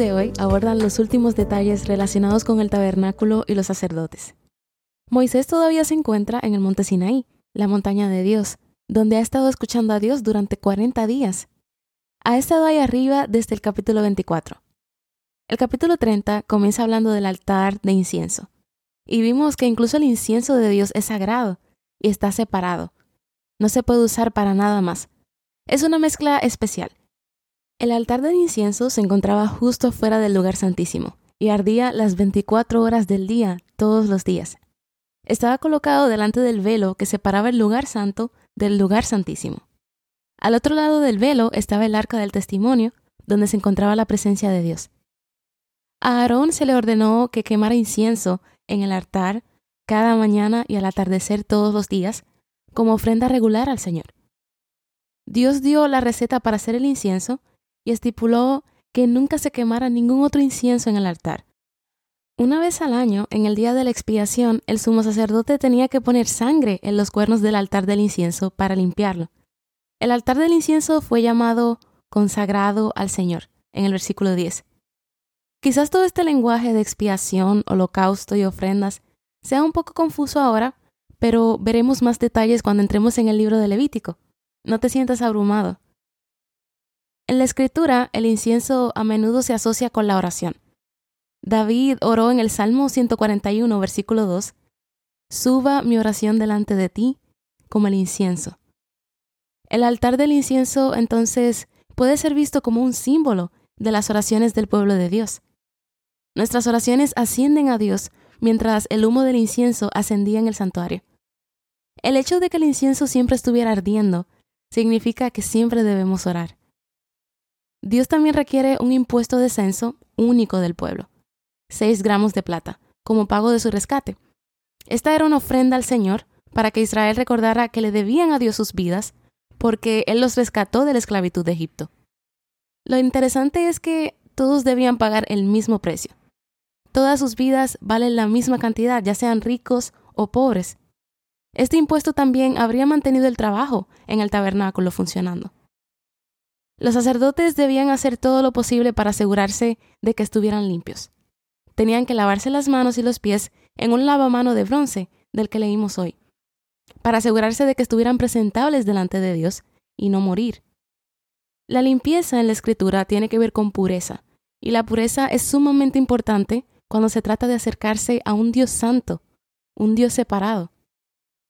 De hoy abordan los últimos detalles relacionados con el tabernáculo y los sacerdotes. Moisés todavía se encuentra en el monte Sinaí, la montaña de Dios, donde ha estado escuchando a Dios durante 40 días. Ha estado ahí arriba desde el capítulo 24. El capítulo 30 comienza hablando del altar de incienso. Y vimos que incluso el incienso de Dios es sagrado y está separado. No se puede usar para nada más. Es una mezcla especial. El altar del incienso se encontraba justo fuera del lugar santísimo y ardía las 24 horas del día, todos los días. Estaba colocado delante del velo que separaba el lugar santo del lugar santísimo. Al otro lado del velo estaba el arca del testimonio, donde se encontraba la presencia de Dios. A Aarón se le ordenó que quemara incienso en el altar cada mañana y al atardecer todos los días, como ofrenda regular al Señor. Dios dio la receta para hacer el incienso y estipuló que nunca se quemara ningún otro incienso en el altar. Una vez al año, en el día de la expiación, el sumo sacerdote tenía que poner sangre en los cuernos del altar del incienso para limpiarlo. El altar del incienso fue llamado consagrado al Señor, en el versículo 10. Quizás todo este lenguaje de expiación, holocausto y ofrendas sea un poco confuso ahora, pero veremos más detalles cuando entremos en el libro de Levítico. No te sientas abrumado. En la escritura, el incienso a menudo se asocia con la oración. David oró en el Salmo 141, versículo 2, Suba mi oración delante de ti como el incienso. El altar del incienso entonces puede ser visto como un símbolo de las oraciones del pueblo de Dios. Nuestras oraciones ascienden a Dios mientras el humo del incienso ascendía en el santuario. El hecho de que el incienso siempre estuviera ardiendo significa que siempre debemos orar. Dios también requiere un impuesto de censo único del pueblo, seis gramos de plata, como pago de su rescate. Esta era una ofrenda al Señor para que Israel recordara que le debían a Dios sus vidas, porque Él los rescató de la esclavitud de Egipto. Lo interesante es que todos debían pagar el mismo precio. Todas sus vidas valen la misma cantidad, ya sean ricos o pobres. Este impuesto también habría mantenido el trabajo en el tabernáculo funcionando. Los sacerdotes debían hacer todo lo posible para asegurarse de que estuvieran limpios. Tenían que lavarse las manos y los pies en un lavamano de bronce del que leímos hoy, para asegurarse de que estuvieran presentables delante de Dios y no morir. La limpieza en la escritura tiene que ver con pureza, y la pureza es sumamente importante cuando se trata de acercarse a un Dios santo, un Dios separado.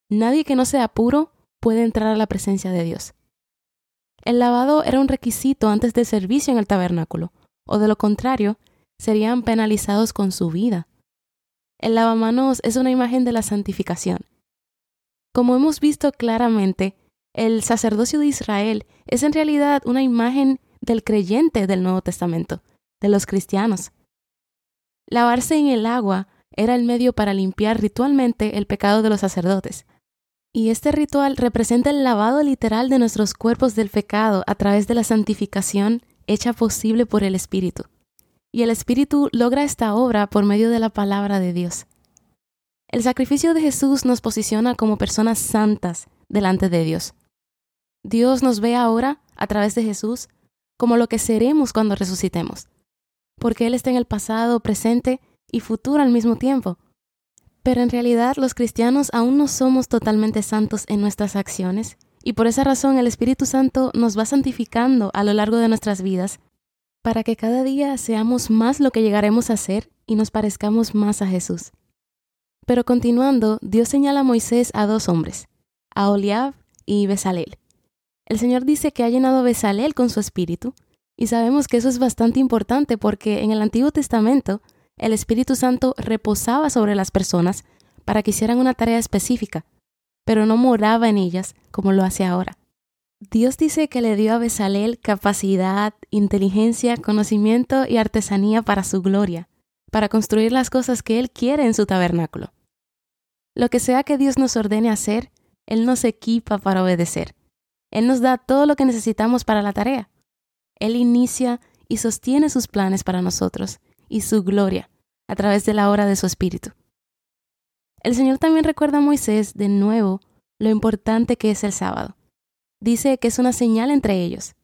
Nadie que no sea puro puede entrar a la presencia de Dios. El lavado era un requisito antes del servicio en el tabernáculo, o de lo contrario, serían penalizados con su vida. El lavamanos es una imagen de la santificación. Como hemos visto claramente, el sacerdocio de Israel es en realidad una imagen del creyente del Nuevo Testamento, de los cristianos. Lavarse en el agua era el medio para limpiar ritualmente el pecado de los sacerdotes, y este ritual representa el lavado literal de nuestros cuerpos del pecado a través de la santificación hecha posible por el Espíritu. Y el Espíritu logra esta obra por medio de la palabra de Dios. El sacrificio de Jesús nos posiciona como personas santas delante de Dios. Dios nos ve ahora, a través de Jesús, como lo que seremos cuando resucitemos, porque Él está en el pasado, presente y futuro al mismo tiempo. Pero en realidad los cristianos aún no somos totalmente santos en nuestras acciones, y por esa razón el Espíritu Santo nos va santificando a lo largo de nuestras vidas, para que cada día seamos más lo que llegaremos a ser y nos parezcamos más a Jesús. Pero continuando, Dios señala a Moisés a dos hombres, a Oliab y Besalel. El Señor dice que ha llenado a Besalel con su espíritu, y sabemos que eso es bastante importante porque en el Antiguo Testamento el Espíritu Santo reposaba sobre las personas para que hicieran una tarea específica, pero no moraba en ellas como lo hace ahora. Dios dice que le dio a Besalel capacidad, inteligencia, conocimiento y artesanía para su gloria, para construir las cosas que Él quiere en su tabernáculo. Lo que sea que Dios nos ordene hacer, Él nos equipa para obedecer. Él nos da todo lo que necesitamos para la tarea. Él inicia y sostiene sus planes para nosotros y su gloria a través de la obra de su Espíritu. El Señor también recuerda a Moisés de nuevo lo importante que es el sábado. Dice que es una señal entre ellos.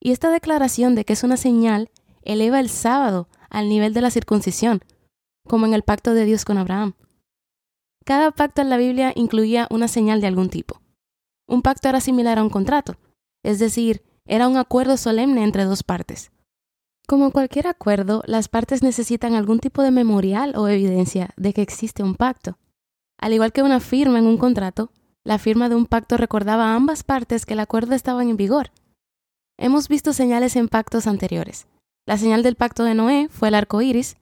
Y esta declaración de que es una señal eleva el sábado al nivel de la circuncisión, como en el pacto de Dios con Abraham. Cada pacto en la Biblia incluía una señal de algún tipo. Un pacto era similar a un contrato, es decir, era un acuerdo solemne entre dos partes. Como cualquier acuerdo, las partes necesitan algún tipo de memorial o evidencia de que existe un pacto. Al igual que una firma en un contrato, la firma de un pacto recordaba a ambas partes que el acuerdo estaba en vigor. Hemos visto señales en pactos anteriores. La señal del pacto de Noé fue el arco iris,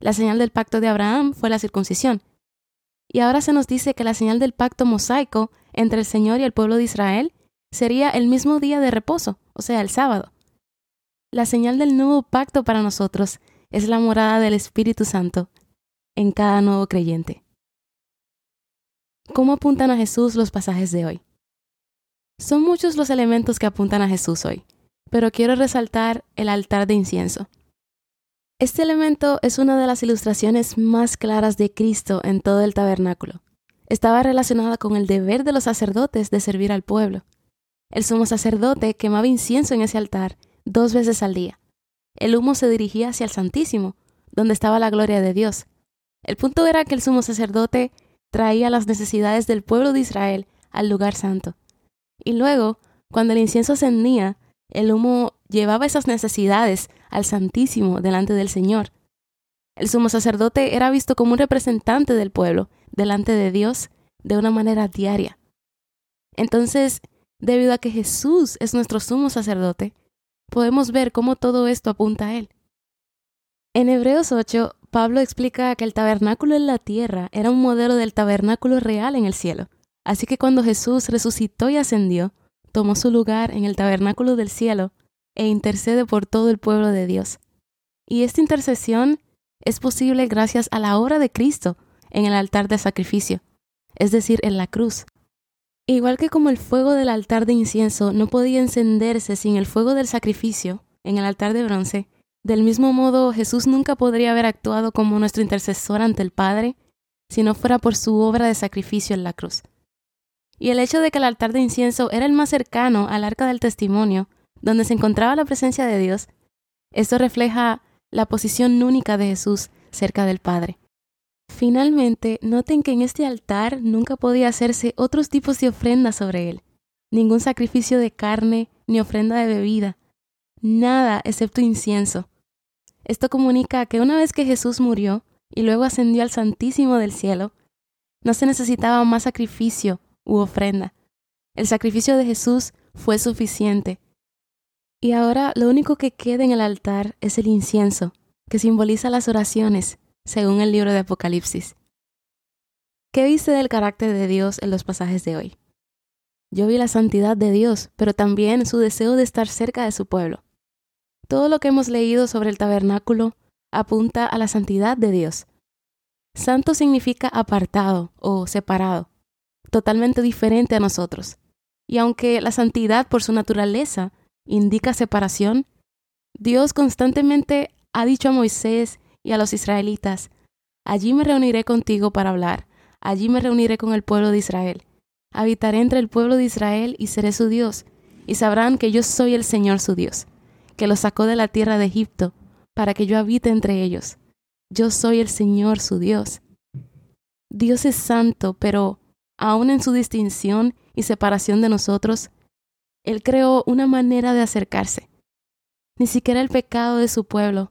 la señal del pacto de Abraham fue la circuncisión. Y ahora se nos dice que la señal del pacto mosaico entre el Señor y el pueblo de Israel sería el mismo día de reposo, o sea, el sábado. La señal del nuevo pacto para nosotros es la morada del Espíritu Santo en cada nuevo creyente. ¿Cómo apuntan a Jesús los pasajes de hoy? Son muchos los elementos que apuntan a Jesús hoy, pero quiero resaltar el altar de incienso. Este elemento es una de las ilustraciones más claras de Cristo en todo el tabernáculo. Estaba relacionada con el deber de los sacerdotes de servir al pueblo. El sumo sacerdote quemaba incienso en ese altar dos veces al día. El humo se dirigía hacia el Santísimo, donde estaba la gloria de Dios. El punto era que el sumo sacerdote traía las necesidades del pueblo de Israel al lugar santo. Y luego, cuando el incienso ascendía, el humo llevaba esas necesidades al Santísimo delante del Señor. El sumo sacerdote era visto como un representante del pueblo delante de Dios de una manera diaria. Entonces, debido a que Jesús es nuestro sumo sacerdote, podemos ver cómo todo esto apunta a Él. En Hebreos 8, Pablo explica que el tabernáculo en la tierra era un modelo del tabernáculo real en el cielo. Así que cuando Jesús resucitó y ascendió, tomó su lugar en el tabernáculo del cielo e intercede por todo el pueblo de Dios. Y esta intercesión es posible gracias a la obra de Cristo en el altar de sacrificio, es decir, en la cruz. Igual que como el fuego del altar de incienso no podía encenderse sin el fuego del sacrificio en el altar de bronce, del mismo modo, Jesús nunca podría haber actuado como nuestro intercesor ante el Padre si no fuera por su obra de sacrificio en la cruz. Y el hecho de que el altar de incienso era el más cercano al arca del testimonio, donde se encontraba la presencia de Dios, esto refleja la posición única de Jesús cerca del Padre. Finalmente, noten que en este altar nunca podía hacerse otros tipos de ofrendas sobre él, ningún sacrificio de carne ni ofrenda de bebida, nada excepto incienso. Esto comunica que una vez que Jesús murió y luego ascendió al Santísimo del cielo, no se necesitaba más sacrificio u ofrenda. El sacrificio de Jesús fue suficiente. Y ahora lo único que queda en el altar es el incienso, que simboliza las oraciones, según el libro de Apocalipsis. ¿Qué viste del carácter de Dios en los pasajes de hoy? Yo vi la santidad de Dios, pero también su deseo de estar cerca de su pueblo. Todo lo que hemos leído sobre el tabernáculo apunta a la santidad de Dios. Santo significa apartado o separado, totalmente diferente a nosotros. Y aunque la santidad por su naturaleza indica separación, Dios constantemente ha dicho a Moisés y a los israelitas, allí me reuniré contigo para hablar, allí me reuniré con el pueblo de Israel, habitaré entre el pueblo de Israel y seré su Dios, y sabrán que yo soy el Señor su Dios que los sacó de la tierra de Egipto, para que yo habite entre ellos. Yo soy el Señor su Dios. Dios es santo, pero aun en su distinción y separación de nosotros, Él creó una manera de acercarse. Ni siquiera el pecado de su pueblo